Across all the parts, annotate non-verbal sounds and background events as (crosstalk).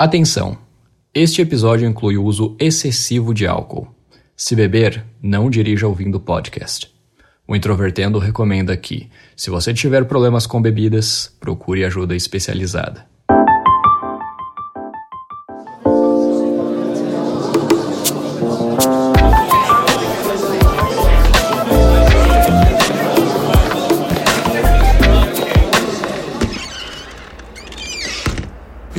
Atenção! Este episódio inclui o uso excessivo de álcool. Se beber, não dirija ouvindo o podcast. O Introvertendo recomenda que, se você tiver problemas com bebidas, procure ajuda especializada.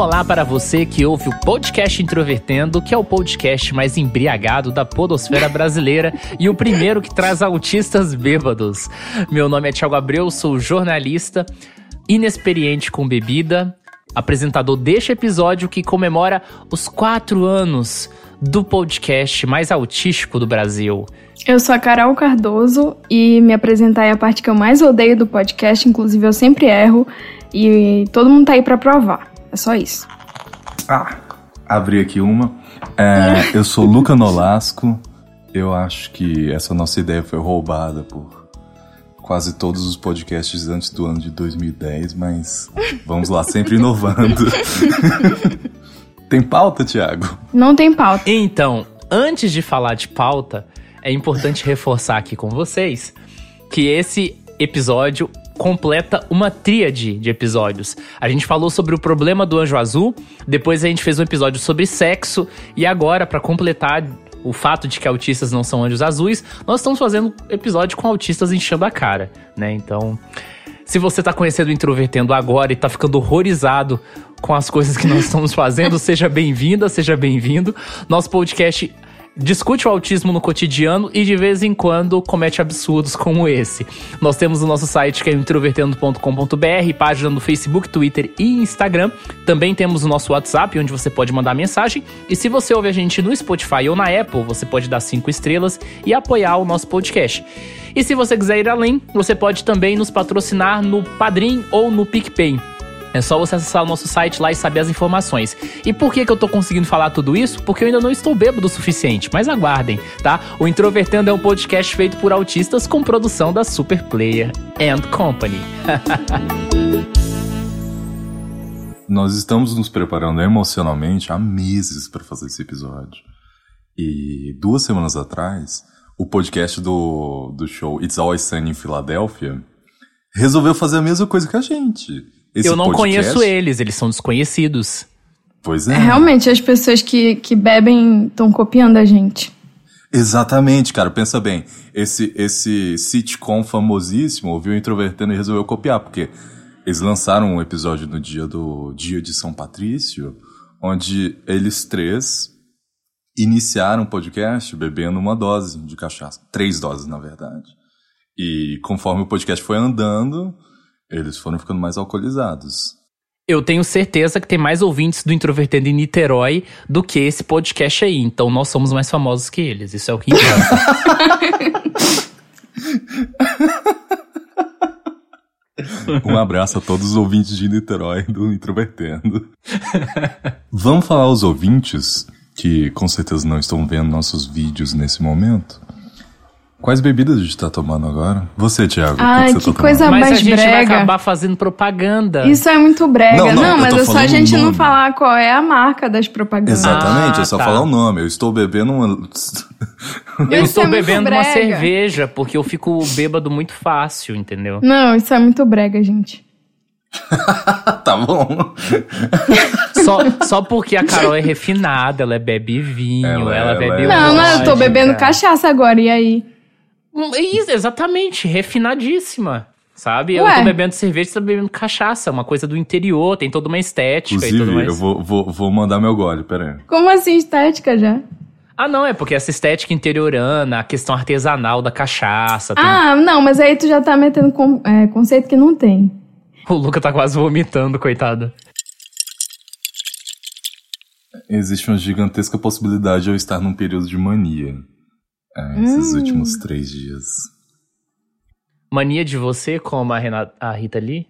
Olá para você que ouve o podcast Introvertendo, que é o podcast mais embriagado da podosfera (laughs) brasileira e o primeiro que traz autistas bêbados. Meu nome é Thiago Abreu, sou jornalista, inexperiente com bebida, apresentador deste episódio que comemora os quatro anos do podcast mais autístico do Brasil. Eu sou a Carol Cardoso e me apresentar é a parte que eu mais odeio do podcast, inclusive eu sempre erro e todo mundo tá aí para provar. É só isso. Ah, abri aqui uma. É, (laughs) eu sou Luca Nolasco. Eu acho que essa nossa ideia foi roubada por quase todos os podcasts antes do ano de 2010, mas vamos lá, sempre inovando. (laughs) tem pauta, Thiago? Não tem pauta. Então, antes de falar de pauta, é importante reforçar aqui com vocês que esse episódio completa uma tríade de episódios. A gente falou sobre o problema do anjo azul, depois a gente fez um episódio sobre sexo e agora para completar o fato de que autistas não são anjos azuis, nós estamos fazendo episódio com autistas enchendo a cara, né? Então, se você tá conhecendo o Introvertendo agora e tá ficando horrorizado com as coisas que nós estamos fazendo, (laughs) seja bem-vinda, seja bem-vindo. Nosso podcast discute o autismo no cotidiano e de vez em quando comete absurdos como esse. Nós temos o nosso site que é introvertendo.com.br, página no Facebook, Twitter e Instagram. Também temos o nosso WhatsApp, onde você pode mandar mensagem. E se você ouve a gente no Spotify ou na Apple, você pode dar cinco estrelas e apoiar o nosso podcast. E se você quiser ir além, você pode também nos patrocinar no Padrim ou no PicPay. É só você acessar o nosso site lá e saber as informações. E por que, que eu tô conseguindo falar tudo isso? Porque eu ainda não estou bêbado o suficiente, mas aguardem, tá? O Introvertendo é um podcast feito por autistas com produção da Super Player and Company. (laughs) Nós estamos nos preparando emocionalmente há meses para fazer esse episódio. E duas semanas atrás, o podcast do, do show It's Always Sunny em Filadélfia resolveu fazer a mesma coisa que a gente esse eu não podcast... conheço eles, eles são desconhecidos. Pois é. é realmente, as pessoas que, que bebem estão copiando a gente. Exatamente, cara. Pensa bem. Esse, esse sitcom famosíssimo ouviu Introvertendo e resolveu copiar, porque eles lançaram um episódio no dia do Dia de São Patrício, onde eles três iniciaram o podcast bebendo uma dose de cachaça. Três doses, na verdade. E conforme o podcast foi andando, eles foram ficando mais alcoolizados. Eu tenho certeza que tem mais ouvintes do Introvertendo em Niterói do que esse podcast aí. Então nós somos mais famosos que eles. Isso é o que importa. (laughs) um abraço a todos os ouvintes de Niterói do Introvertendo. Vamos falar aos ouvintes que com certeza não estão vendo nossos vídeos nesse momento Quais bebidas a gente tá tomando agora? Você, Thiago. Ai, que, que, que coisa mais brega. Mas a gente brega. vai acabar fazendo propaganda. Isso é muito brega. Não, não, não mas é só a gente não falar qual é a marca das propagandas. Exatamente, ah, é só tá. falar o nome. Eu estou bebendo uma... eu estou é bebendo uma cerveja, porque eu fico bêbado muito fácil, entendeu? Não, isso é muito brega, gente. (laughs) tá bom. só, só porque a Carol é refinada, ela bebe vinho, ela, ela, ela bebe. É... Não, não, eu tô bebendo cachaça agora, e aí? Isso, exatamente, refinadíssima. Sabe? Ué. Eu tô bebendo cerveja, você tá bebendo cachaça, uma coisa do interior, tem toda uma estética Inclusive, e tudo mais. Eu vou, vou, vou mandar meu gole, pera aí. Como assim estética já? Ah, não, é porque essa estética interiorana, a questão artesanal da cachaça. Tem... Ah, não, mas aí tu já tá metendo com, é, conceito que não tem. O Luca tá quase vomitando, coitado. Existe uma gigantesca possibilidade de eu estar num período de mania. É, esses hum. últimos três dias. Mania de você, como a, Renata, a Rita Lee?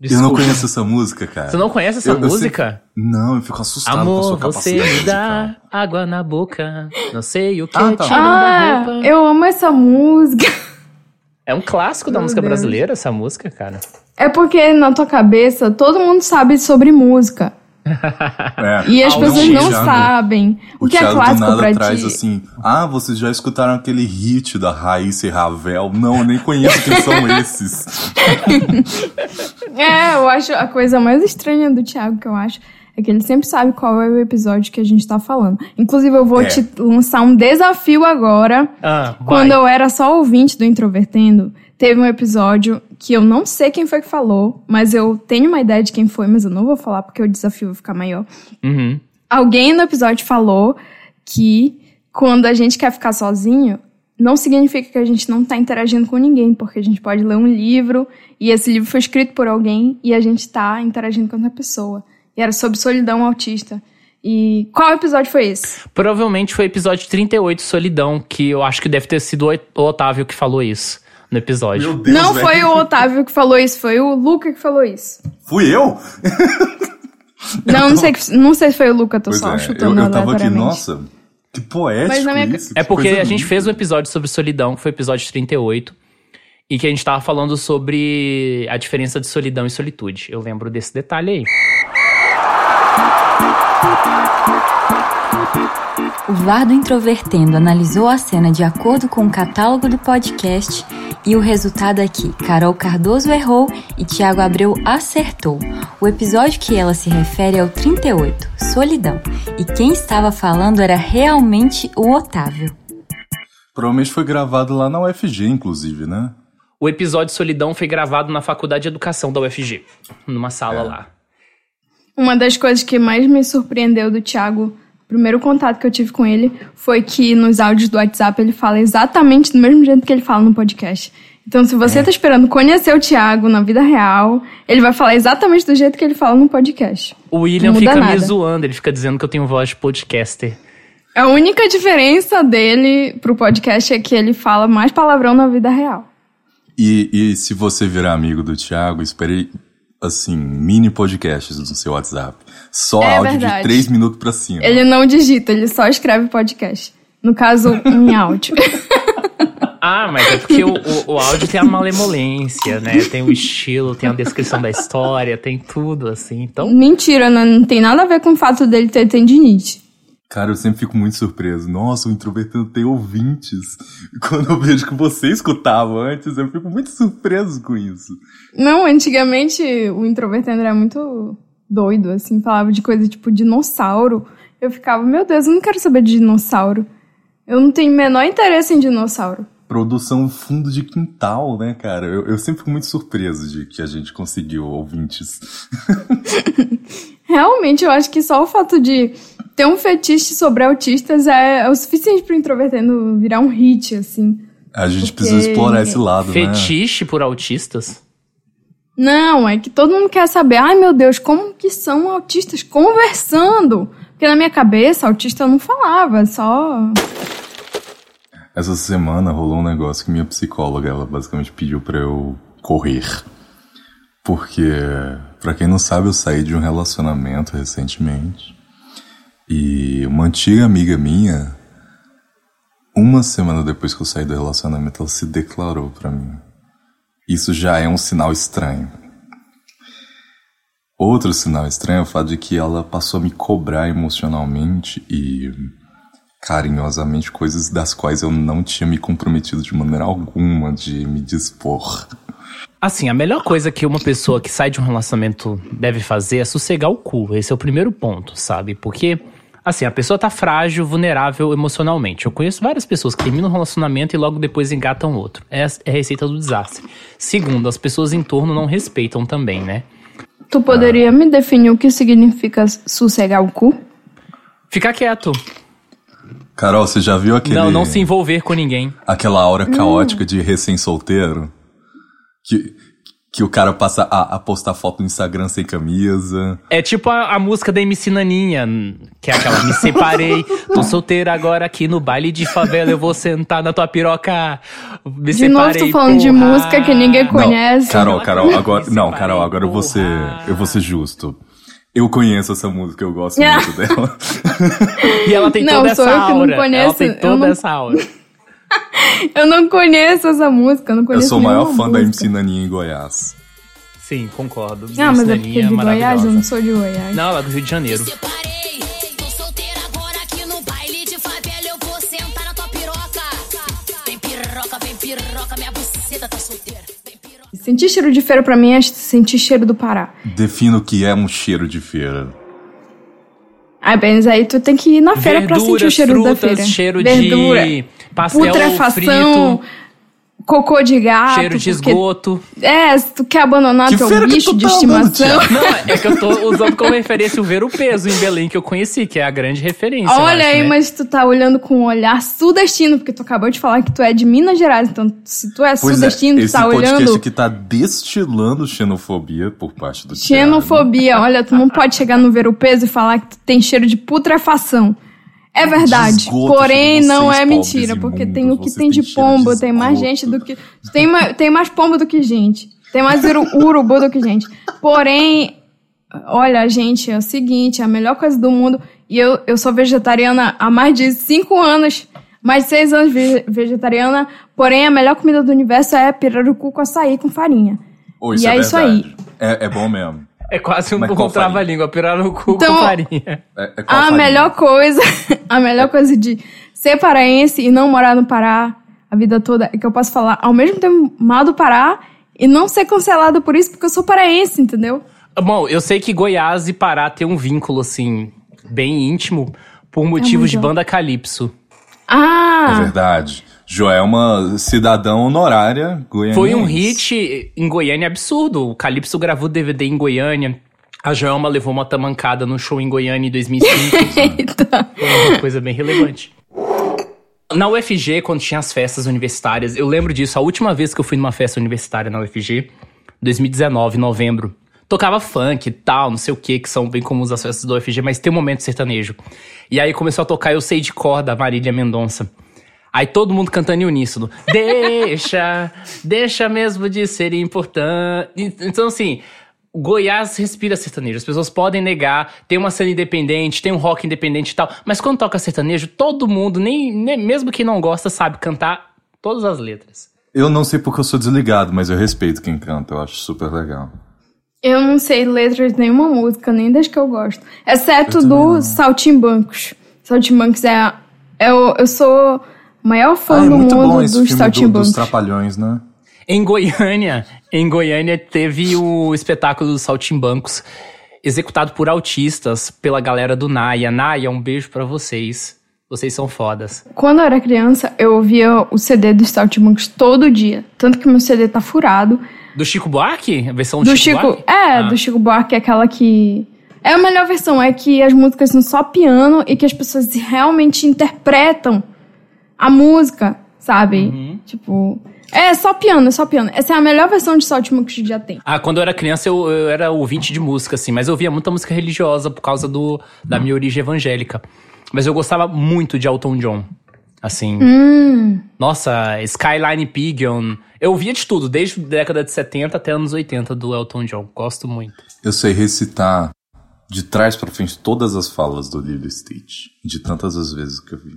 Eu não conheço essa música, cara. Você não conhece essa Eu- eu música? Não, eu fico assustado com a Amor, sua você capacidade me dá água na boca. Não sei o que Ah, tá. Ah, roupa. eu amo essa música. É um clássico da Meu música Deus. brasileira, essa música, cara. É porque na tua cabeça todo mundo sabe sobre música. (laughs) É. E as Ah, pessoas Thiago- não sabem. O, O que é Thiago do clássico nada pra traz ti. assim, ah, vocês já escutaram aquele hit da Raíssa e Ravel? Não, eu nem conheço quem são esses. (laughs) É, eu acho a coisa mais estranha do Thiago que eu acho é que ele sempre sabe qual é o episódio que a gente tá falando. Inclusive, eu vou É. te lançar um desafio agora. Ah. Quando eu era só ouvinte do Introvertendo, teve um episódio que eu não sei quem foi que falou, mas eu tenho uma ideia de quem foi, mas eu não vou falar porque o desafio vai ficar maior. Uhum. Alguém no episódio falou que quando a gente quer ficar sozinho, não significa que a gente não tá interagindo com ninguém, porque a gente pode ler um livro e esse livro foi escrito por alguém e a gente tá interagindo com outra pessoa. E era sobre solidão autista. E qual episódio foi esse? Provavelmente foi o episódio 38, Solidão, que eu acho que deve ter sido o Otávio que falou isso no episódio. Meu Deus, não velho. foi o Otávio que falou isso, foi o Luca que falou isso. Fui eu? (laughs) Não, não sei, que- não sei se foi o Luca, tô Pois só é, eu, chutando eu tava aqui, nossa, que poético Mas na minha- isso. É que porque a gente linda. fez um episódio sobre solidão, que foi o episódio 38, e que a gente tava falando sobre a diferença de solidão e solitude. Eu lembro desse detalhe aí. O VAR do Introvertendo analisou a cena de acordo com o catálogo do podcast e o resultado aqui: Carol Cardoso errou e Tiago Abreu acertou. O episódio que ela se refere é o 38, Solidão, e quem estava falando era realmente o Otávio. Provavelmente foi gravado lá na UFG, inclusive, né? O episódio Solidão foi gravado na Faculdade de Educação da UFG, numa sala lá. Uma das coisas que mais me surpreendeu do Thiago, o primeiro contato que eu tive com ele, foi que nos áudios do WhatsApp ele fala exatamente do mesmo jeito que ele fala no podcast. Então, se você tá esperando conhecer o Thiago na vida real, ele vai falar exatamente do jeito que ele fala no podcast. O William fica me nada. zoando, ele fica dizendo que eu tenho voz de podcaster. A única diferença dele pro podcast é que ele fala mais palavrão na vida real. E, e se você virar amigo do Thiago, esperei, assim, mini podcasts no seu WhatsApp. Só É áudio verdade. de 3 minutos pra cima. Ele não digita, ele só escreve podcast. No caso, em (laughs) áudio. Ah, mas é porque o, o, o áudio tem a malemolência, né? Tem o estilo, tem a descrição da história, tem tudo, assim. Então, Mentira, não, não tem nada a ver com o fato dele ter tendinite. Cara, eu sempre fico muito surpreso. Nossa, o Introvertendo tem ouvintes. Quando eu vejo que você escutava antes, eu fico muito surpreso com isso. Não, antigamente o introvertendo era muito doido, assim, falava de coisa tipo dinossauro. Eu ficava, meu Deus, eu não quero saber de dinossauro. Eu não tenho o menor interesse em dinossauro. Produção fundo de quintal, né, cara? Eu, eu sempre fico muito surpreso de que a gente conseguiu ouvintes. (laughs) (laughs) Realmente, eu acho que só o fato de ter um fetiche sobre autistas é, é o suficiente pro introvertendo virar um hit, assim. A gente Porque- precisa explorar esse lado, né? fetiche por autistas. Não, é que todo mundo quer saber, ai meu Deus, como que são autistas conversando? Porque na minha cabeça, autista não falava, só. Essa semana rolou um negócio que minha psicóloga, ela basicamente pediu pra eu correr. Porque, pra quem não sabe, eu saí de um relacionamento recentemente. E uma antiga amiga minha, uma semana depois que eu saí do relacionamento, ela se declarou pra mim. Isso já é um sinal estranho. Outro sinal estranho é o fato de que ela passou a me cobrar emocionalmente e carinhosamente coisas das quais eu não tinha me comprometido de maneira alguma de me dispor. Assim, a melhor coisa que uma pessoa que sai de um relacionamento deve fazer é sossegar o cu. Esse é o primeiro ponto, sabe? Porque, assim, a pessoa tá frágil, vulnerável emocionalmente. Eu conheço várias pessoas que terminam um relacionamento e logo depois engatam outro. É a é a receita do desastre. Segundo, as pessoas em torno não respeitam também, né? Tu poderia me definir o que significa sossegar o cu? Ficar quieto. Carol, você já viu aquele, Não, não se envolver com ninguém. aquela aura caótica de recém-solteiro? Que, Que o cara passa a, a postar foto no Instagram sem camisa. É tipo a, a música da MC Naninha, que é aquela Me Separei, tô solteira agora aqui no baile de favela, eu vou sentar na tua piroca. Me De novo, separei, tô falando de porra. música que ninguém Não, conhece. Carol, Carol, agora. Me Não, separei, Carol, agora eu vou ser. Eu vou ser justo. Eu conheço essa música, eu gosto (laughs) muito dela. E ela tem Não, toda sou essa eu que não aura. ela conheço, tem eu toda não- essa aura. Eu não conheço essa música, eu não Eu conheço sou o maior fã da música. MC Naninha em Goiás. Sim, concordo. Ah, mas é Naninha porque de Goiás, eu não sou de Goiás. Não, ela é do Rio de Janeiro. Eu tá. Sentir cheiro de feira pra mim é sentir cheiro do Pará. Defino o que é um cheiro de feira. Ah, bem, aí tu tem que ir na feira pra sentir o cheiro frutas, da feira. cheiro Verdura, de pastel putrefação, frito, cocô de gato. cheiro de porque- esgoto. É, se tu quer abandonar Que teu que bicho de tá estimação. Não, é que eu tô usando como referência o Ver o Peso em Belém, que eu conheci, que é a grande referência. Olha acho, aí, né? mas tu tá olhando com um olhar sudestino, porque tu acabou de falar que tu é de Minas Gerais. Então, se tu é Pois sudestino, é, tu esse tá podcast olhando aqui tá destilando xenofobia por parte do Thiago. xenofobia. Olha, tu não pode chegar no ver o peso e falar que tu tem cheiro de putrefação. É verdade. Porém, não é mentira, porque imundos, tem o que tem de pombo, tem mais gente do que. Tem, tem mais pombo do que gente. Tem mais uru- urubu do que gente. Porém, olha, gente, é o seguinte, a melhor coisa do mundo. E eu, eu sou vegetariana há mais de cinco anos. Mais de seis anos ve- vegetariana. Porém, a melhor comida do universo é pirarucu com açaí com farinha. Isso E é, é isso verdade. É, é bom mesmo. É quase um, farinha? trava-língua, pirar no cu Então- com farinha. É, é A farinha? melhor coisa, (laughs) a melhor coisa de ser paraense e não morar no Pará a vida toda é que eu posso falar ao mesmo tempo mal do Pará e não ser cancelada por isso porque eu sou paraense, entendeu? Bom, eu sei que Goiás e Pará tem um vínculo, assim, bem íntimo, por motivos de muito. banda Calypso. É Ah, verdade. Joelma, cidadã honorária goianiense. Foi um hit em Goiânia absurdo. O Calypso gravou DVD em Goiânia. A Joelma levou uma tamancada no show em Goiânia em 2005. eita. (laughs) Foi uma coisa bem relevante. Na UFG, quando tinha as festas universitárias, eu lembro disso. A última vez que eu fui numa festa universitária na UFG, 2019, novembro. Tocava funk e tal, não sei o que, que são bem comuns as festas da UFG, mas tem um momento sertanejo. E aí começou a tocar Eu Sei de Cor, da Marília Mendonça. Aí todo mundo cantando em uníssono. Deixa, (laughs) deixa mesmo de ser importante. Então, assim, Goiás respira sertanejo. As pessoas podem negar, tem uma cena independente, tem um rock independente e tal. Mas quando toca sertanejo, todo mundo, nem, nem- mesmo quem não gosta, sabe cantar todas as letras. Eu não sei porque eu sou desligado, mas eu respeito quem canta, eu acho super legal. Eu não sei letras de nenhuma música, nem das que eu gosto. Exceto Eu do. Saltimbancos. Saltimbancos é. é o- eu sou o maior fã Ah, é do muito mundo bom esse dos filme do, dos Saltimbancos. Trapalhões, né? Em Goiânia, em Goiânia teve o espetáculo dos Saltimbancos, executado por autistas, pela galera do Naya. Naya, um beijo pra vocês. Vocês são fodas. Quando eu era criança, eu ouvia o CD dos Saltimbancos todo dia. Tanto que meu CD tá furado. Do Chico Buarque? A versão Do Chico, Chico. Buarque? É, Ah. do Chico Buarque, é aquela que. É a melhor versão, é que as músicas são só piano e que as pessoas realmente interpretam a música, sabe? Uhum. Tipo. É só piano, é só piano. Essa é a melhor versão de Saltimbancos que já tem. Ah, quando eu era criança, eu, eu era ouvinte de música, assim, mas eu ouvia muita música religiosa por causa do, da minha origem evangélica. Mas eu gostava muito de Elton John. Assim. Nossa, Skyline Pigeon. Eu ouvia de tudo, desde a década de 70 até anos 80 do Elton John. Gosto muito. Eu sei recitar de trás pra frente todas as falas do Lilo Stitch. De tantas as vezes que eu vi.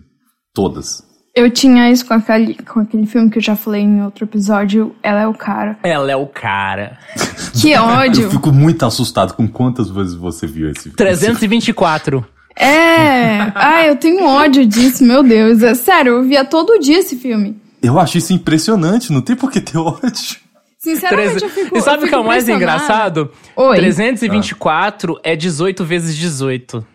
Todas. Eu tinha isso com aquele, com aquele filme que eu já falei em outro episódio, Ela é o Cara. Ela é o cara. (laughs) Que ódio! Eu fico muito assustado com quantas vezes você viu esse filme. 324. É! Ai, eu tenho ódio disso, meu Deus. É sério, eu via todo dia esse filme. Eu acho isso impressionante, não tem por que ter (laughs) ódio. Sinceramente, Treze- eu fico. e sabe o que é o mais engraçado? Oi. 324 é 18 vezes 18.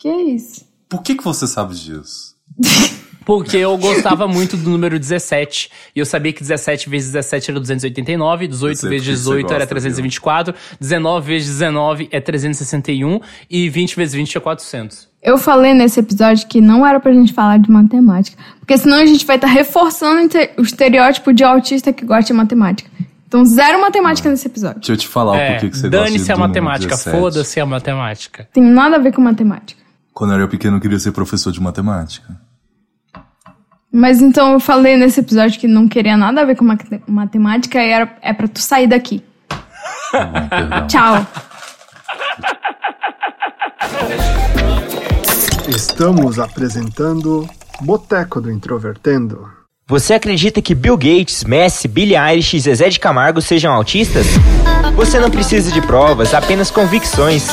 Que isso? Por que, que você sabe disso? (laughs) Porque eu gostava muito do número 17. E eu sabia que 17 vezes 17 era 289, 18 sei vezes porque você 18 era gosta, 324, 19 vezes 19 é 361 e 20 vezes 20 é 400. Eu falei nesse episódio que não era pra gente falar de matemática. Porque senão a gente vai estar reforçando o o estereótipo de autista que gosta de matemática. Então, zero matemática nesse episódio. Deixa eu te falar o É, porquê que você gosta de dane-se a matemática, 17. foda-se a matemática. Tem nada a ver com matemática. Quando eu era pequeno, eu queria ser professor de matemática. Mas então eu falei nesse episódio que não queria nada a ver com mate- matemática e era, é pra tu sair daqui. Tchau. Estamos apresentando Boteco do Introvertendo. Você acredita que Bill Gates, Messi, Billie Eilish e Zezé de Camargo sejam autistas? Você não precisa de provas, apenas convicções.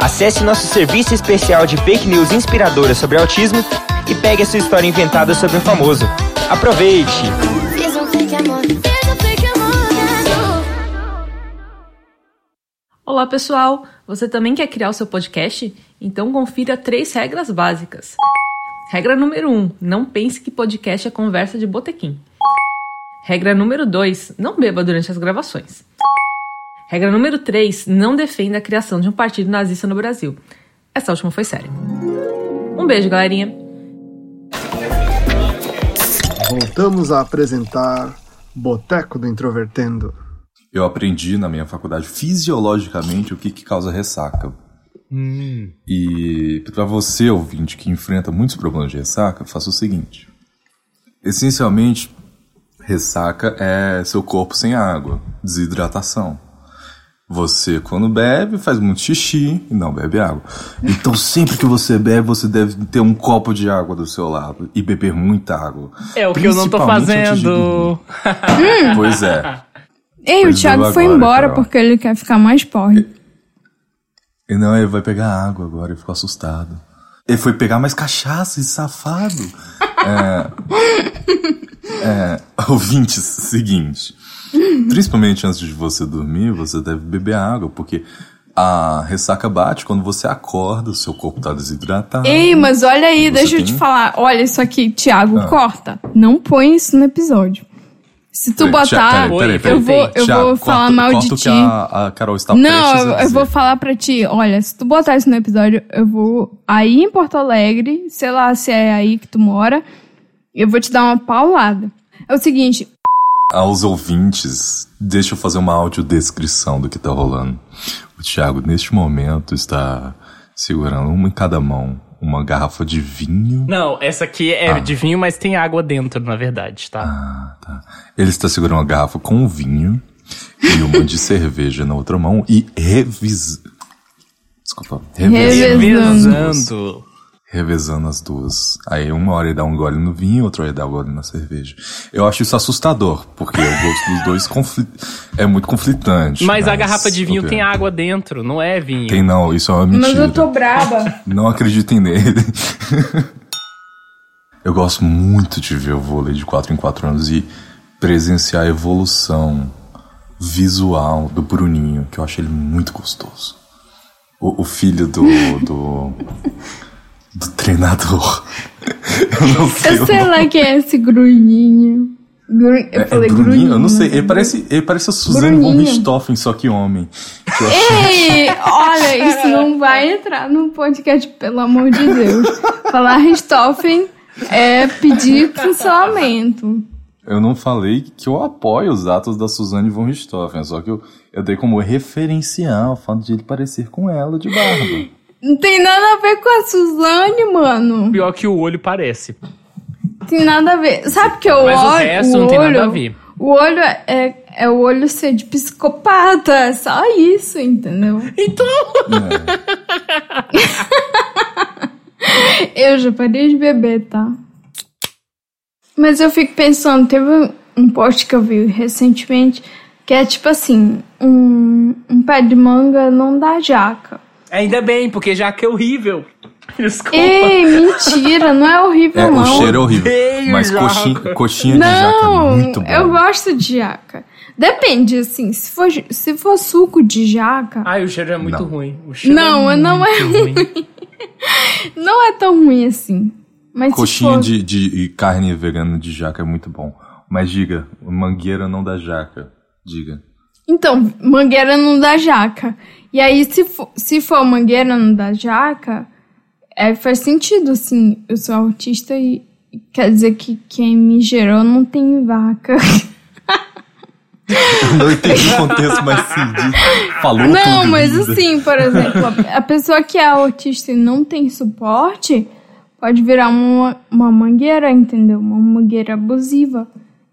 Acesse nosso serviço especial de fake news inspiradora sobre autismo e pegue a sua história inventada sobre um famoso. Aproveite! Amor. Olá pessoal, você também quer criar o seu podcast? Então confira três regras básicas. Regra número 1: um, não pense que podcast é conversa de botequim. Regra número 2: não beba durante as gravações. Regra número 3: não defenda a criação de um partido nazista no Brasil. Essa última foi séria. Um beijo, galerinha. Voltamos a apresentar Boteco do Introvertendo. Eu aprendi na minha faculdade fisiologicamente o que, que causa ressaca. E para você, ouvinte, que enfrenta muitos problemas de ressaca, faça o seguinte. Essencialmente, ressaca é seu corpo sem água, desidratação. Você, quando bebe, faz muito xixi e não bebe água. Então, sempre que você bebe, você deve ter um copo de água do seu lado e beber muita água. É o que eu não tô fazendo. (laughs) Pois é. Ei, o Pois Thiago eu foi agora, embora Carol. porque ele quer ficar mais porre. E não, ele vai pegar água agora, ele ficou assustado. Ele foi pegar mais cachaça, esse safado. é, (laughs) é, ouvintes, seguinte. Principalmente antes de você dormir, você deve beber água, porque a ressaca bate quando você acorda, o seu corpo tá desidratado. Ei, mas olha aí, deixa eu tem? te falar. Olha isso aqui, Thiago, Ah. corta. Não põe isso no episódio. Se tu Peraí, botar, peraí, peraí, eu peraí. vou, eu Thiago, vou falar corta- mal corta de ti. A, a Carol está Não, eu, eu vou falar pra ti, olha, se tu botar isso no episódio, eu vou aí em Porto Alegre, sei lá se é aí que tu mora, eu vou te dar uma paulada. É o seguinte, Aos ouvintes, deixa eu fazer uma audiodescrição do que tá rolando. O Thiago, neste momento, está segurando uma em cada mão uma garrafa de vinho. Não, essa aqui é de vinho, mas tem água dentro, na verdade, tá? Ah, tá. Ele está segurando uma garrafa com vinho e uma de (laughs) cerveja na outra mão e revis... Desculpa. Revezando. Revezando. Revezando as duas. Aí uma hora ele dá um gole no vinho, outra hora ele dá um gole na cerveja. Eu acho isso assustador, porque o gosto dos dois é muito conflitante. Mas a garrafa de vinho tem água dentro, não é vinho. Tem não, isso é uma mentira. mas eu tô braba. Não acreditem nele. (laughs) eu gosto muito de ver o vôlei de 4 em 4 anos e presenciar a evolução visual do Bruninho, que eu acho ele muito gostoso. O, o filho do, do. (laughs) do treinador. (laughs) eu não sei. Eu sei lá quem é esse grunhinho. Gru... Eu É, é falei Bruninho? grunhinho. Eu não sei. Ele parece, ele parece a Suzane von Bruninho. Richthofen, só que homem. Que Ei, olha, isso não vai entrar no podcast, pelo amor de Deus. Falar Richthofen é pedir cancelamento. Eu não falei que eu apoio os atos da Suzane von Richthofen, só que eu, eu dei como referencial o fato de ele parecer com ela de barba. Não tem nada a ver com a Suzane, mano. Pior que o olho parece. Tem nada a ver. Sabe que o Mas o olho. resto o não tem nada olho- a ver. O olho é, é o olho ser de psicopata. É só isso, entendeu? Então. (laughs) Eu já parei de beber, tá? Mas eu fico pensando, teve um post que eu vi recentemente que é tipo assim: um, um pé de manga não dá jaca. Ainda bem, porque já que é horrível. (laughs) Desculpa. Ei, mentira, não é horrível, É, não. o cheiro é horrível. Odeio Mas jaca. coxinha, coxinha de jaca é Não, muito bom. eu gosto de jaca. Depende, assim, se for, se for suco de jaca, Ai, o cheiro é muito Não. ruim. O cheiro Não, é não é ruim. não é tão ruim assim. Mas Coxinha for... de, de carne vegana de jaca é muito bom. Mas diga, mangueira não dá jaca. Diga. Então, mangueira não dá jaca. E aí, se for, se for mangueira não dá jaca, é, faz sentido, assim. Eu sou autista e quer dizer que quem me gerou não tem vaca. (laughs) Não entendi o contexto, mas sim, falou Não, tudo. mas linda. assim, por exemplo, a- a pessoa que é autista e não tem suporte pode virar uma, uma mangueira, entendeu? Uma mangueira abusiva.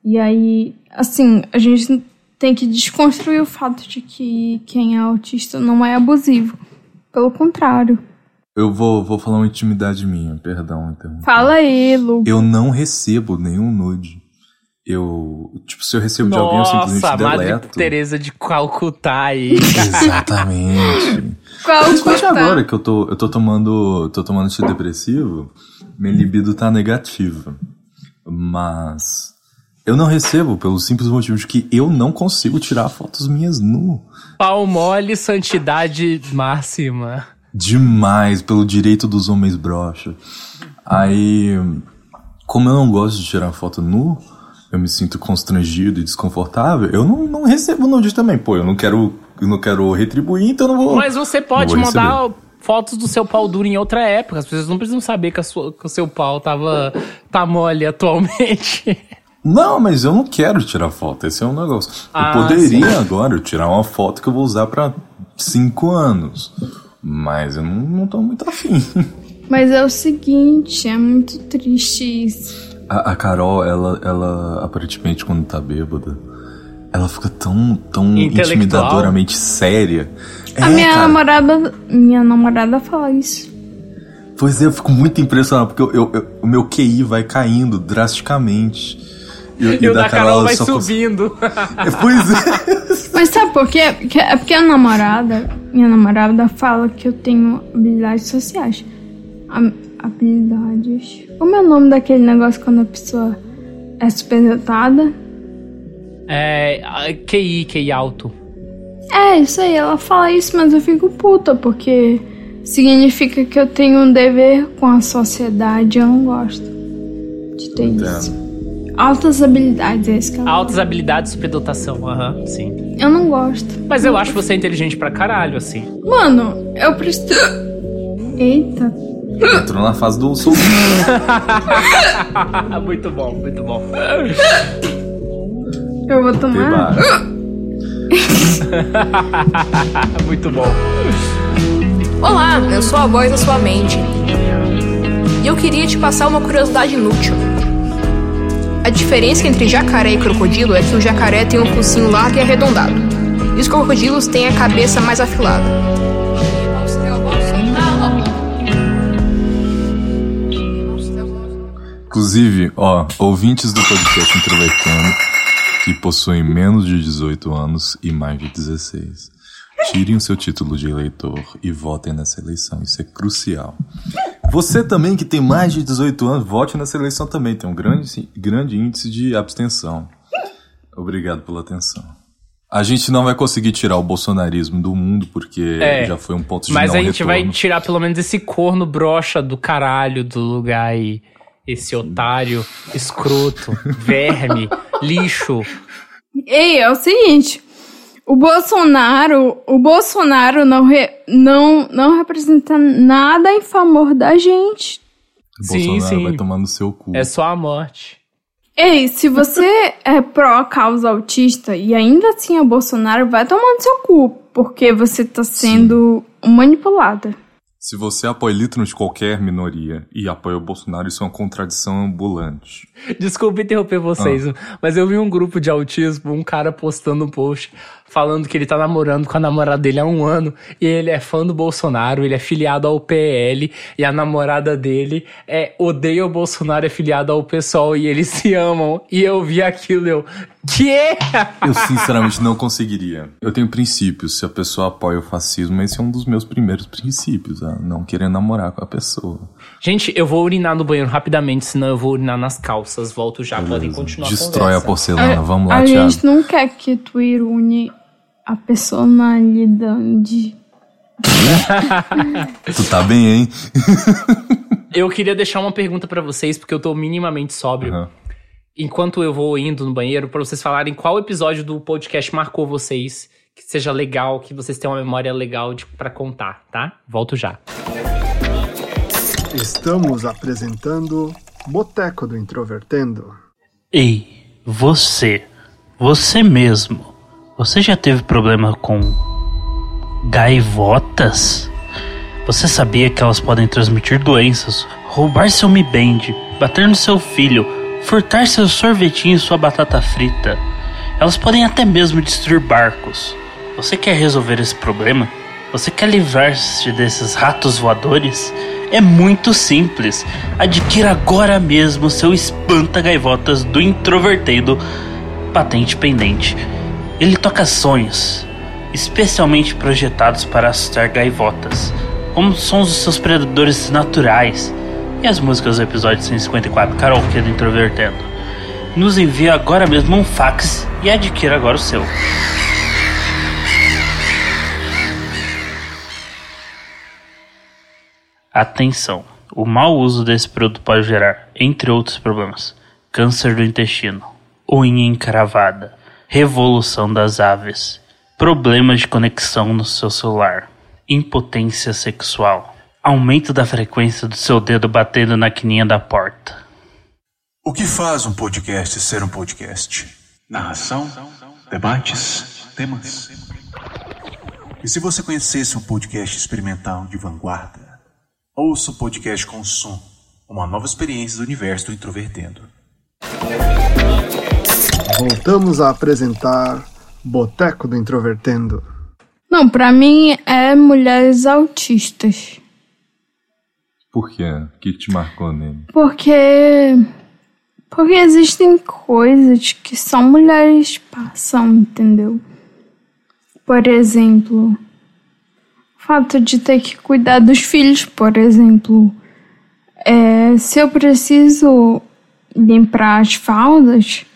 E aí, assim, a gente tem que desconstruir o fato de que quem é autista não é abusivo. Pelo contrário. Eu vou, vou falar uma intimidade minha, perdão, então. Fala aí, Lu. Eu não recebo nenhum nude. Eu, tipo, se eu recebo de alguém, eu Nossa, simplesmente Madre deleto. Teresa de Calcutá aí. Exatamente. Qual Principalmente tá? agora que eu tô, eu tô tomando, tô tomando antidepressivo, minha libido tá negativa. Mas eu não recebo pelo simples motivo de que eu não consigo tirar fotos minhas nu. Pau mole, santidade máxima. Demais, pelo direito dos homens broxa. Aí, como eu não gosto de tirar foto nu, eu me sinto constrangido e desconfortável, eu não, não recebo nude também. Pô, eu não quero, eu não quero retribuir, então eu não vou. Mas você pode mandar receber. fotos do seu pau duro em outra época. As pessoas não precisam saber que, a sua- que o seu pau tava, tá mole atualmente. (laughs) Não, mas eu não quero tirar foto, esse é um negócio. Ah, eu poderia sim. agora tirar uma foto que eu vou usar pra cinco anos. Mas eu não, não tô muito afim. (laughs) Mas é o seguinte, é muito triste isso. A, a Carol, ela, ela aparentemente quando tá bêbada, ela fica tão, tão intimidadoramente séria. a É, minha cara. namorada, minha namorada fala isso. Pois é, eu fico muito impressionado, porque eu- eu- eu- o meu QI vai caindo drasticamente. E, E o da Carol ela vai só cons- subindo. É, Pois é. (laughs) Mas sabe por quê? Porque- É porque a namorada, minha namorada fala que eu tenho habilidades sociais. Habilidades. Como é o nome daquele negócio quando a pessoa é superdotada? É, QI, QI alto. É, isso aí, ela fala isso, mas eu fico puta, porque significa que eu tenho um dever com a sociedade, eu não gosto de ter isso. Altas habilidades, é isso que ela Altas habilidades de superdotação, aham, sim. Eu não gosto. Mas eu acho você inteligente pra caralho, assim. Mano, eu preciso. Eita. Entrou na fase do sou. (laughs) muito bom, muito bom. Eu vou tomar. (laughs) muito bom. Olá, eu sou a voz da sua mente. E eu queria te passar uma curiosidade inútil. A diferença entre jacaré e crocodilo é que o jacaré tem um focinho largo e arredondado. E os crocodilos têm a cabeça mais afilada. Inclusive, ó, ouvintes do podcast Introvertendo que possuem menos de 18 anos e mais de 16. Tirem o seu título de eleitor e votem nessa eleição. Isso é crucial. Você também que tem mais de 18 anos, vote nessa eleição também. Tem um grande, grande índice de abstenção. Obrigado pela atenção. A gente não vai conseguir tirar o bolsonarismo do mundo porque É, já foi um ponto de Mas não a gente vai retorno. tirar pelo menos esse corno brocha do caralho do lugar aí. Esse otário, escroto, verme, lixo. Ei, é o seguinte. O Bolsonaro, o Bolsonaro não, re- não, não representa nada em favor da gente. Sim, Bolsonaro sim. vai tomar no seu cu. É só a morte. Ei, se você (laughs) é pró-causa autista e ainda assim é Bolsonaro, vai tomar no seu cu, porque você tá sendo manipulada. Se você apoia litros de qualquer minoria e apoia o Bolsonaro, isso é uma contradição ambulante. Desculpa interromper vocês, mas eu vi um grupo de autismo, um cara postando um post falando que ele tá namorando com a namorada dele há um ano e ele é fã do Bolsonaro, ele é filiado ao PL e a namorada dele é odeia o Bolsonaro, é filiado ao PSOL e eles se amam. E eu vi aquilo, eu. Que? Eu sinceramente não conseguiria. Eu tenho princípios. Se a pessoa apoia o fascismo, esse é um dos meus primeiros princípios. a Não querer namorar com a pessoa. Gente, eu vou urinar no banheiro rapidamente, senão eu vou urinar nas calças. Volto já, podem continuar Destrói a conversa. porcelana. Vamos lá, a Thiago. gente não quer que tu irune a personalidade. (laughs) Tu tá bem, hein? (laughs) Eu queria deixar uma pergunta pra vocês, porque eu tô minimamente sóbrio. Enquanto eu vou indo no banheiro, pra vocês falarem qual episódio do podcast marcou vocês, que seja legal, que vocês tenham uma memória legal pra contar, tá? Volto já. Estamos apresentando Boteco do Introvertendo. Ei, você. Você mesmo, você já teve problema com gaivotas? Você sabia que elas podem transmitir doenças, roubar seu Mi Band, bater no seu filho, furtar seu sorvetinho e sua batata frita? Elas podem até mesmo destruir barcos. Você quer resolver esse problema? Você quer livrar-se desses ratos voadores? É muito simples. Adquira agora mesmo seu espanta-gaivotas do Introvertendo patente pendente. Ele toca sonhos, especialmente projetados para assustar gaivotas, como sons dos seus predadores naturais. E as músicas do episódio 154, Karaokê do Introvertendo. Nos envia agora mesmo um fax e adquira agora o seu. Atenção! O mau uso desse produto pode gerar, entre outros problemas, câncer do intestino, unha encravada, revolução das aves, problemas de conexão no seu celular, impotência sexual, aumento da frequência do seu dedo batendo na quininha da porta. O que faz um podcast ser um podcast? Narração, debates, temas. E se você conhecesse um podcast experimental de vanguarda? Ouça o podcast com som, uma nova experiência do universo do Introvertendo. Voltamos a apresentar Boteco do Introvertendo. Não, pra mim é mulheres autistas. Por quê? O que te marcou nele? Porque. Porque existem coisas que só mulheres passam, entendeu? Por exemplo, o fato de ter que cuidar dos filhos, por exemplo. É, se eu preciso limpar as fraldas, n-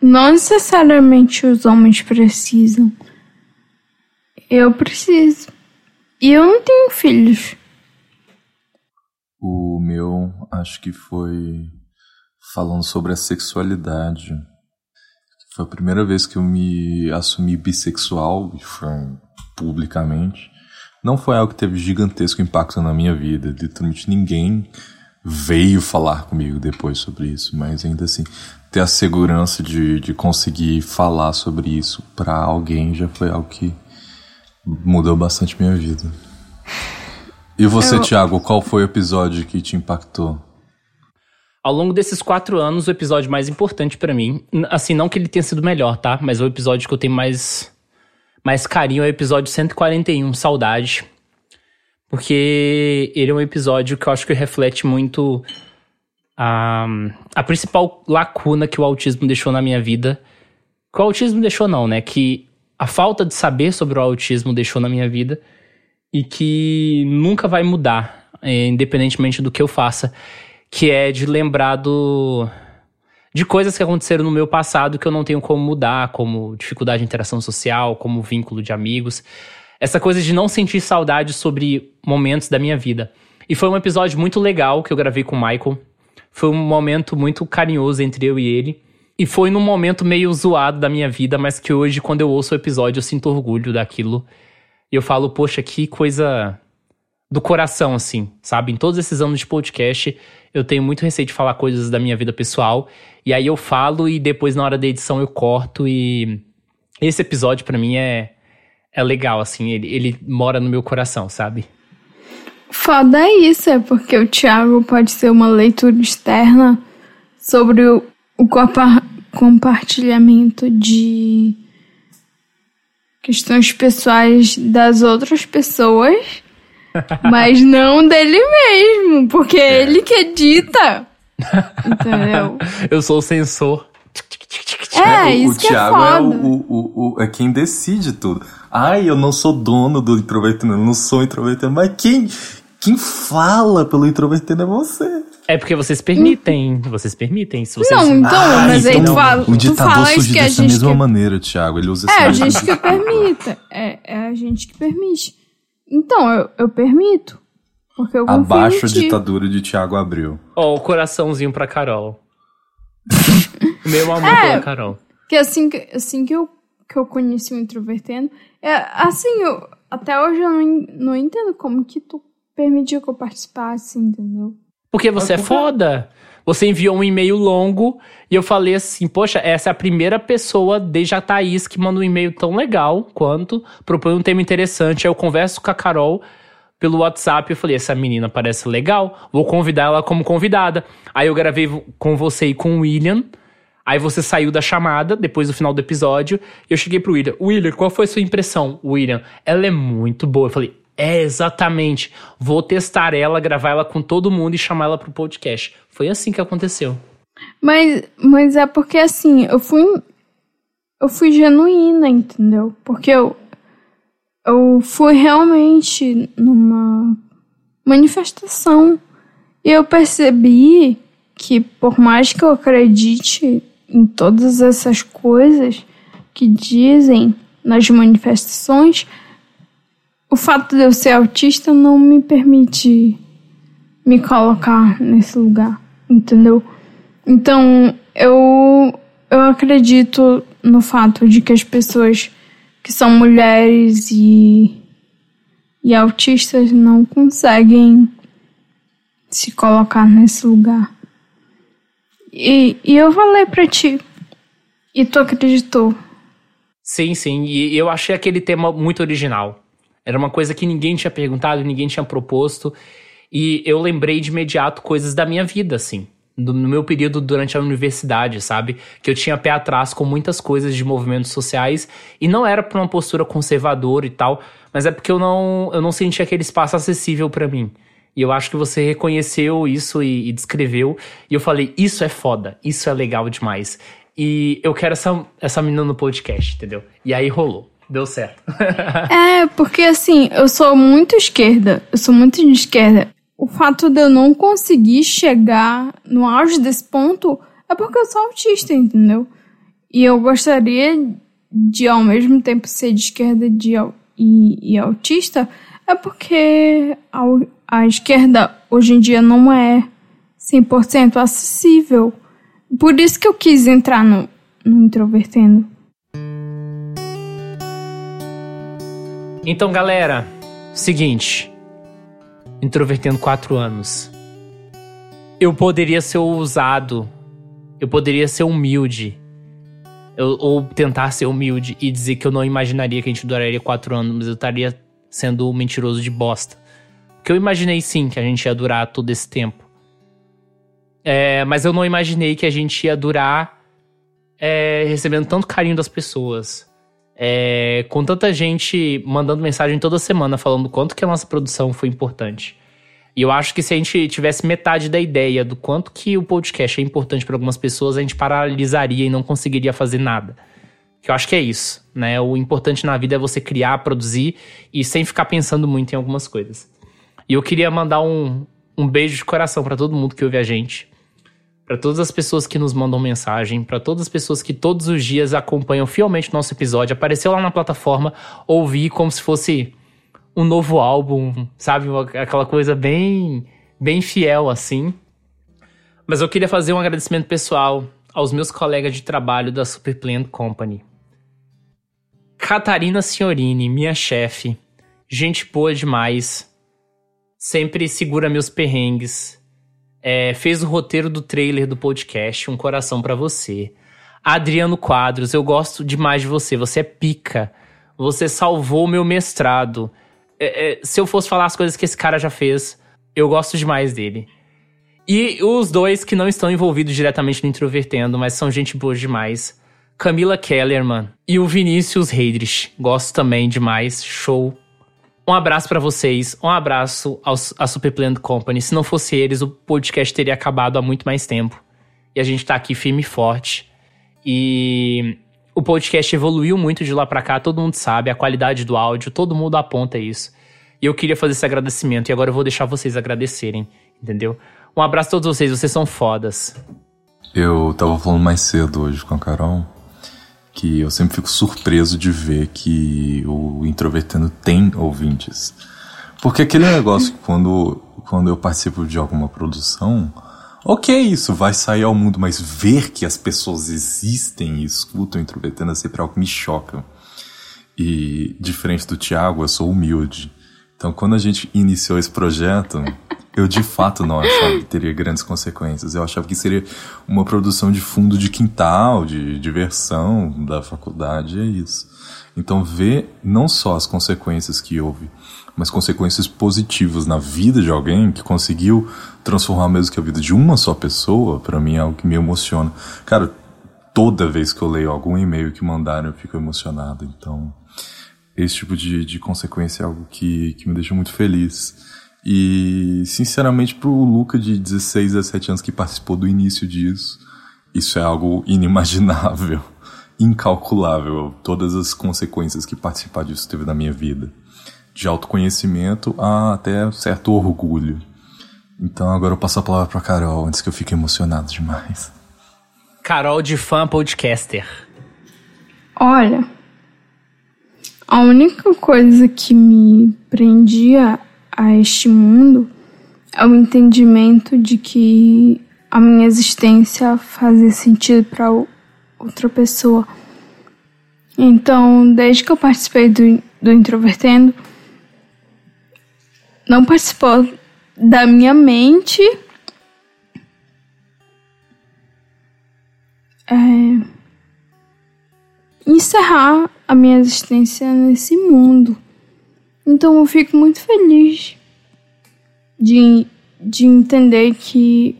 não necessariamente os homens precisam. Eu preciso. E eu não tenho filhos. O meu, acho que foi falando sobre a sexualidade. Foi a primeira vez que eu me assumi bissexual, e foi publicamente. Não foi algo que teve gigantesco impacto na minha vida. Literalmente ninguém veio falar comigo depois sobre isso, mas ainda assim, ter a segurança de, de conseguir falar sobre isso pra alguém já foi algo que mudou bastante minha vida. E você, Eu- Thiago, qual foi o episódio que te impactou? Ao longo desses quatro anos, o episódio mais importante pra mim, assim, não que ele tenha sido melhor, tá? Mas o episódio que eu tenho mais, mais carinho é o episódio 141, Saudade. Porque ele é um episódio que eu acho que reflete muito a, a principal lacuna que o autismo deixou na minha vida. Que o autismo deixou, não, né? Que a falta de saber sobre o autismo deixou na minha vida e que nunca vai mudar, eh, independentemente do que eu faça, que é de lembrar do, de coisas que aconteceram no meu passado que eu não tenho como mudar, como dificuldade de interação social, como vínculo de amigos. Essa coisa de não sentir saudade sobre momentos da minha vida. E foi um episódio muito legal que eu gravei com o Michael. Foi um momento muito carinhoso entre eu e ele. E foi num momento meio zoado da minha vida, mas que hoje, quando eu ouço o episódio, eu sinto orgulho daquilo. E eu falo, poxa, que coisa do coração, assim, sabe? Em todos esses anos de podcast, eu tenho muito receio de falar coisas da minha vida pessoal. E aí eu falo e depois, na hora da edição, eu corto. E esse episódio, pra mim, é, é legal, assim. Ele, ele mora no meu coração, sabe? Foda é isso, é porque o Thiago pode ser uma leitura externa sobre o, o compa- compartilhamento de questões pessoais das outras pessoas, (laughs) mas não dele mesmo, porque é ele que edita. Entendeu? (laughs) Eu sou o censor. É, o, isso o que Thiago é é, foda. o, o, o- o- é quem decide tudo. Ai, eu não sou dono do introvertendo, eu não sou introvertendo, mas quem, quem fala pelo introvertendo é você. É porque vocês permitem. Vocês permitem. Se vocês... Não, então, mas aí tu fala, O tu ditador fala isso surge que a dessa gente mesma que- maneira, Thiago. Ele usa É, a esse gente método. que permita. É, é a gente que permite. Então, eu, eu permito. Porque eu confio Abaixo a ditadura de Thiago Abreu. Ó, o coraçãozinho pra Carol. (laughs) Meu amor É. pela Carol. Que assim que, assim que, eu, que eu conheci o Introvertendo, é, assim, eu, até hoje eu não, não entendo como que tu permitiu que eu participasse, entendeu? Porque você é foda. você enviou um e-mail longo e eu falei assim: Poxa, essa é a primeira pessoa desde a Thaís que manda um e-mail tão legal quanto, propõe um tema interessante. Aí eu converso com a Carol pelo WhatsApp. Eu falei: Essa menina parece legal, vou convidar ela como convidada. Aí eu gravei com você e com o William. Aí você saiu da chamada depois do final do episódio. E eu cheguei pro William: William, qual foi a sua impressão? William, ela é muito boa. Eu falei: é, exatamente. Vou testar ela, gravar ela com todo mundo e chamar ela pro podcast. Foi assim que aconteceu. Mas, mas é porque assim, eu fui. Eu fui genuína, entendeu? Porque eu. Eu fui realmente numa manifestação. E eu percebi que, por mais que eu acredite em todas essas coisas que dizem nas manifestações, o fato de eu ser autista não me permite me colocar nesse lugar, entendeu? Então, eu, eu acredito no fato de que as pessoas que são mulheres e, e autistas não conseguem se colocar nesse lugar. E, e eu falei pra ti. E tu acreditou. Sim, sim. E eu achei aquele tema muito original. Era uma coisa que ninguém tinha perguntado, ninguém tinha proposto. E eu lembrei de imediato coisas da minha vida, assim. No meu período durante a universidade, sabe? Que eu tinha pé atrás com muitas coisas de movimentos sociais. E não era por uma postura conservadora e tal, mas é porque eu não, eu não sentia aquele espaço acessível para mim. E eu acho que você reconheceu isso e, e, descreveu. E eu falei, isso é foda, isso é legal demais. E eu quero essa, essa menina no podcast, entendeu? E aí rolou. Deu certo. (laughs) é, porque assim, eu sou muito esquerda. Eu sou muito de esquerda. O fato de eu não conseguir chegar no auge desse ponto é porque eu sou autista, entendeu? E eu gostaria de, ao mesmo tempo, ser de esquerda de, e, e autista, é porque a, a esquerda hoje em dia não é 100% acessível. Por isso que eu quis entrar no, no Introvertendo. Então, galera, seguinte. Introvertendo quatro anos. Eu poderia ser ousado. Eu poderia ser humilde. Eu, ou tentar ser humilde e dizer que eu não imaginaria que a gente duraria quatro anos, mas eu estaria sendo mentiroso de bosta. Porque eu imaginei sim que a gente ia durar todo esse tempo. É, mas eu não imaginei que a gente ia durar é, recebendo tanto carinho das pessoas é, com tanta gente mandando mensagem toda semana falando quanto que a nossa produção foi importante. E eu acho que se a gente tivesse metade da ideia do quanto que o podcast é importante para algumas pessoas, a gente paralisaria e não conseguiria fazer nada. Que eu acho que é isso, né? O importante na vida é você criar, produzir e sem ficar pensando muito em algumas coisas. E eu queria mandar um, um beijo de coração para todo mundo que ouve a gente para todas as pessoas que nos mandam mensagem, para todas as pessoas que todos os dias acompanham fielmente nosso episódio, apareceu lá na plataforma, ouvi como se fosse um novo álbum, sabe? Aquela coisa bem, bem fiel assim. Mas eu queria fazer um agradecimento pessoal aos meus colegas de trabalho da Superplan Company. Catarina Signorini, minha chefe, gente boa demais, sempre segura meus perrengues é, fez o roteiro do trailer do podcast, Um Coração para Você. Adriano Quadros, eu gosto demais de você, você é pica. Você salvou meu mestrado. É, é, se eu fosse falar as coisas que esse cara já fez, eu gosto demais dele. E os dois que não estão envolvidos diretamente no Introvertendo, mas são gente boa demais. Camila Kellerman e o Vinícius Heidrich. Gosto também demais. Show um abraço para vocês, um abraço aos, à Superplan Company. Se não fosse eles, o podcast teria acabado há muito mais tempo. E a gente tá aqui firme e forte. E o podcast evoluiu muito de lá para cá, todo mundo sabe, a qualidade do áudio, todo mundo aponta isso. E eu queria fazer esse agradecimento, e agora eu vou deixar vocês agradecerem, entendeu? Um abraço a todos vocês, vocês são fodas. Eu tava falando mais cedo hoje com a Carol que eu sempre fico surpreso de ver que o Introvertendo tem ouvintes. Porque aquele negócio que quando, quando eu participo de alguma produção, ok, isso vai sair ao mundo, mas ver que as pessoas existem e escutam Introvertendo é sempre algo que me choca. E diferente do Thiago, eu sou humilde. Então, quando a gente iniciou esse projeto, eu de fato não achava que teria grandes consequências. Eu achava que seria uma produção de fundo de quintal, de diversão da faculdade, é isso. Então, ver não só as consequências que houve, mas consequências positivas na vida de alguém que conseguiu transformar mesmo que a vida de uma só pessoa, para mim é algo que me emociona. Cara, toda vez que eu leio algum e-mail que mandaram, eu fico emocionado. Então, esse tipo de, de consequência é algo que, que me deixa muito feliz. E, sinceramente, pro Luca de 16, 17 anos que participou do início disso, isso é algo inimaginável, (laughs) incalculável, todas as consequências que participar disso teve na minha vida. De autoconhecimento a até certo orgulho. Então agora eu passo a palavra pra Carol, antes que eu fique emocionado demais. Carol de fã podcaster. Olha, a única coisa que me prendia a este mundo é o entendimento de que a minha existência fazia sentido para outra pessoa. Então, desde que eu participei do, do Introvertendo, não participou da minha mente é, encerrar a minha existência nesse mundo. Então eu fico muito feliz de, de entender que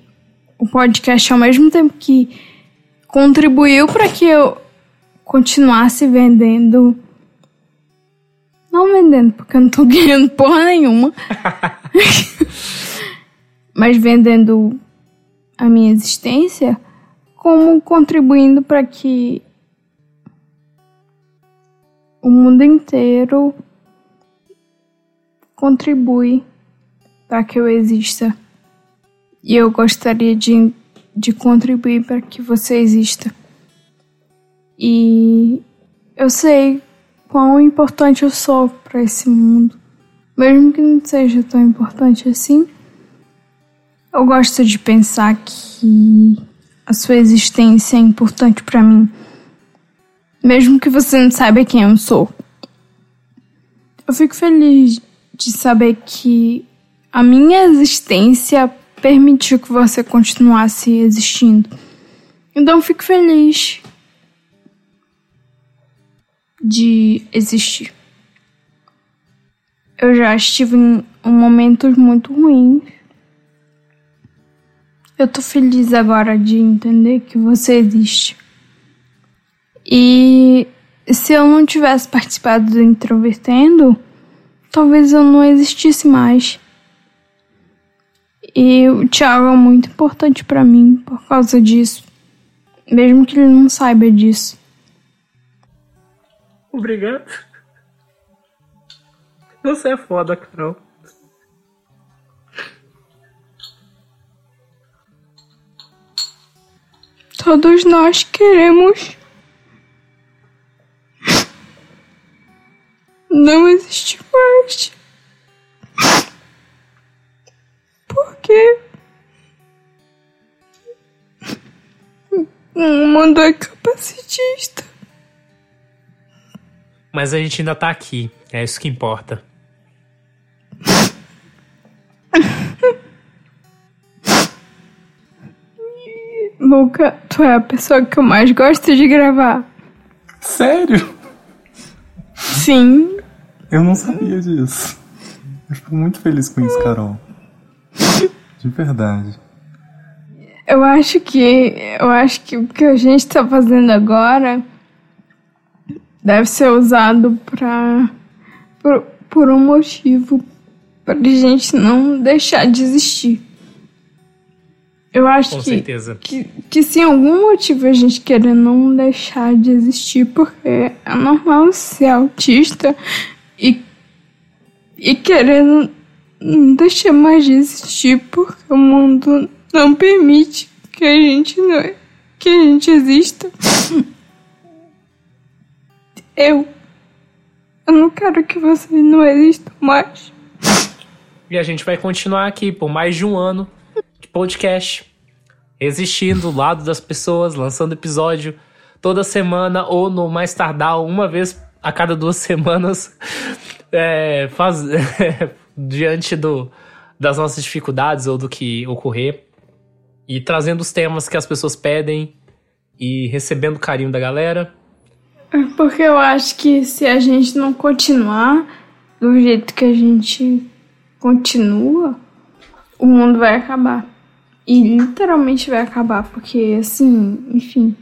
o podcast, ao mesmo tempo que contribuiu para que eu continuasse vendendo. Não vendendo, porque eu não tô (laughs) ganhando porra nenhuma. (laughs) mas vendendo a minha existência, como contribuindo para que o mundo inteiro contribui para que eu exista. E eu gostaria de, de contribuir para que você exista. E eu sei quão importante eu sou para esse mundo. Mesmo que não seja tão importante assim, eu gosto de pensar que a sua existência é importante para mim. Mesmo que você não saiba quem eu sou. Eu fico feliz de saber que a minha existência permitiu que você continuasse existindo. Então fico feliz de existir. Eu já estive em momentos muito ruins. Eu tô feliz agora de entender que você existe. E se eu não tivesse participado do Introvertendo, talvez eu não existisse mais. E o Thiago é muito importante para mim por causa disso, mesmo que ele não saiba disso. Obrigado. Você é foda, Carol. Todos nós queremos não existe mais. Porque o mundo é capacitista. Mas a gente ainda tá aqui, é isso que importa. Luca, tu é a pessoa que eu mais gosto de gravar. Sério? Sim. Eu não sabia disso. Eu fico muito feliz com isso, Carol. De verdade. Eu acho que. Eu acho que o que a gente tá fazendo agora deve ser usado pra. por, por um motivo. Pra gente não deixar de existir. Eu acho Com que, certeza. que, que se algum motivo a gente querer não deixar de existir, porque é normal ser autista e, e querer não, não deixar mais de existir, porque o mundo não permite que a gente não, que a gente exista. Eu, eu não quero que vocês não existam mais. E a gente vai continuar aqui por mais de um ano de podcast. Existindo do lado das pessoas, lançando episódio toda semana ou no mais tardar uma vez a cada duas (laughs) semanas. é, faz, (laughs) diante do, das nossas dificuldades ou do que ocorrer e trazendo os temas que as pessoas pedem e recebendo o carinho da galera. É Porque eu acho que se a gente não continuar do jeito que a gente continua, o mundo vai acabar. E literalmente vai acabar, porque assim, enfim.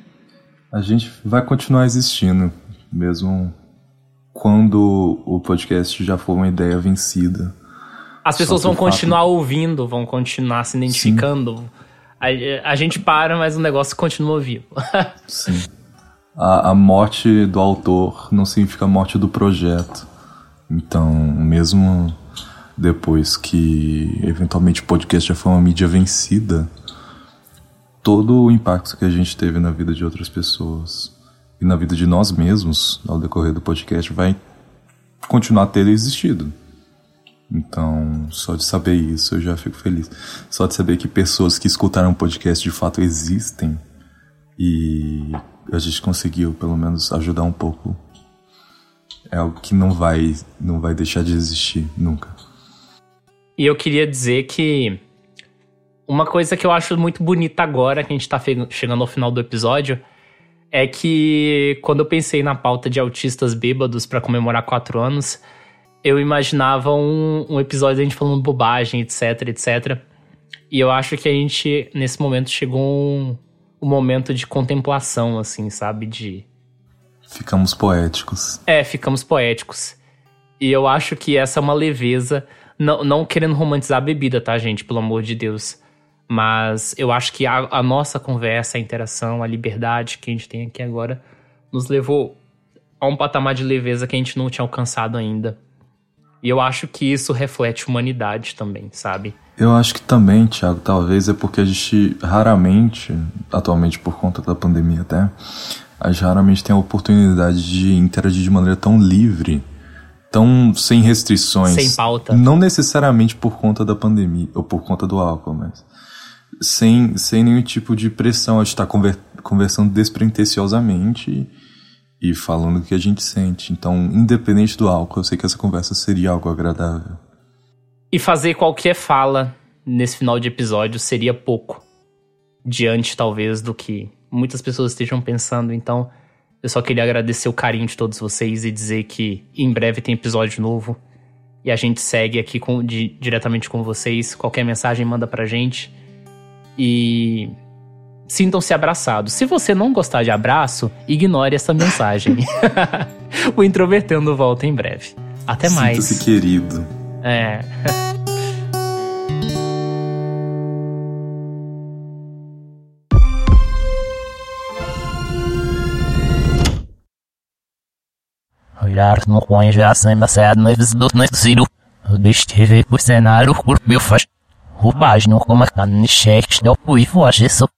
A gente vai continuar existindo, mesmo quando o podcast já for uma ideia vencida. As pessoas vão por fato- continuar ouvindo, vão continuar se identificando. A, a gente para, mas o negócio continua vivo. (laughs) Sim. A, a morte do autor não significa a morte do projeto. Então, mesmo depois que eventualmente o podcast já foi uma mídia vencida, todo o impacto que a gente teve na vida de outras pessoas e na vida de nós mesmos ao decorrer do podcast vai continuar a ter existido. Então, só de saber isso eu já fico feliz. Só de saber que pessoas que escutaram o podcast de fato existem e a gente conseguiu pelo menos ajudar um pouco. É algo que não vai, não vai deixar de existir nunca. E eu queria dizer que uma coisa que eu acho muito bonita agora, que a gente tá chegando ao final do episódio, é que quando eu pensei na pauta de autistas bêbados pra comemorar quatro anos, eu imaginava um, um episódio da gente falando bobagem, etc, etc. E eu acho que a gente, nesse momento, chegou um, um momento de contemplação, assim, sabe? De. Ficamos poéticos. É, ficamos poéticos. E eu acho que essa é uma leveza. Não, não querendo romantizar a bebida, tá, gente? Pelo amor de Deus. Mas eu acho que a, a nossa conversa, a interação, a liberdade que a gente tem aqui agora nos levou a um patamar de leveza que a gente não tinha alcançado ainda. E eu acho que isso reflete humanidade também, sabe? Eu acho que também, Thiago, talvez é porque a gente raramente, atualmente por conta da pandemia até, a gente raramente tem a oportunidade de interagir de maneira tão livre, tão sem restrições. Sem pauta. Não necessariamente por conta da pandemia, ou por conta do álcool, mas sem, sem nenhum tipo de pressão. A gente está conver, conversando despretensiosamente e, falando o que a gente sente. Então, independente do álcool, eu sei que essa conversa seria algo agradável. E fazer qualquer fala nesse final de episódio seria pouco. Diante, talvez, do que muitas pessoas estejam pensando. Então, eu só queria agradecer o carinho de todos vocês e dizer que em breve tem episódio novo. E a gente segue aqui com, di- diretamente com vocês. Qualquer mensagem manda pra gente. E sintam-se abraçados. Se você não gostar de abraço, ignore essa mensagem. o Introvertendo volta em breve. Até mais. Sinta-se querido. É. Olhar no coin já sem maçado no do nascido. Esteve por cenário, o corpo meu faz. O baixo não como a carne cheque, estou por isso, isso.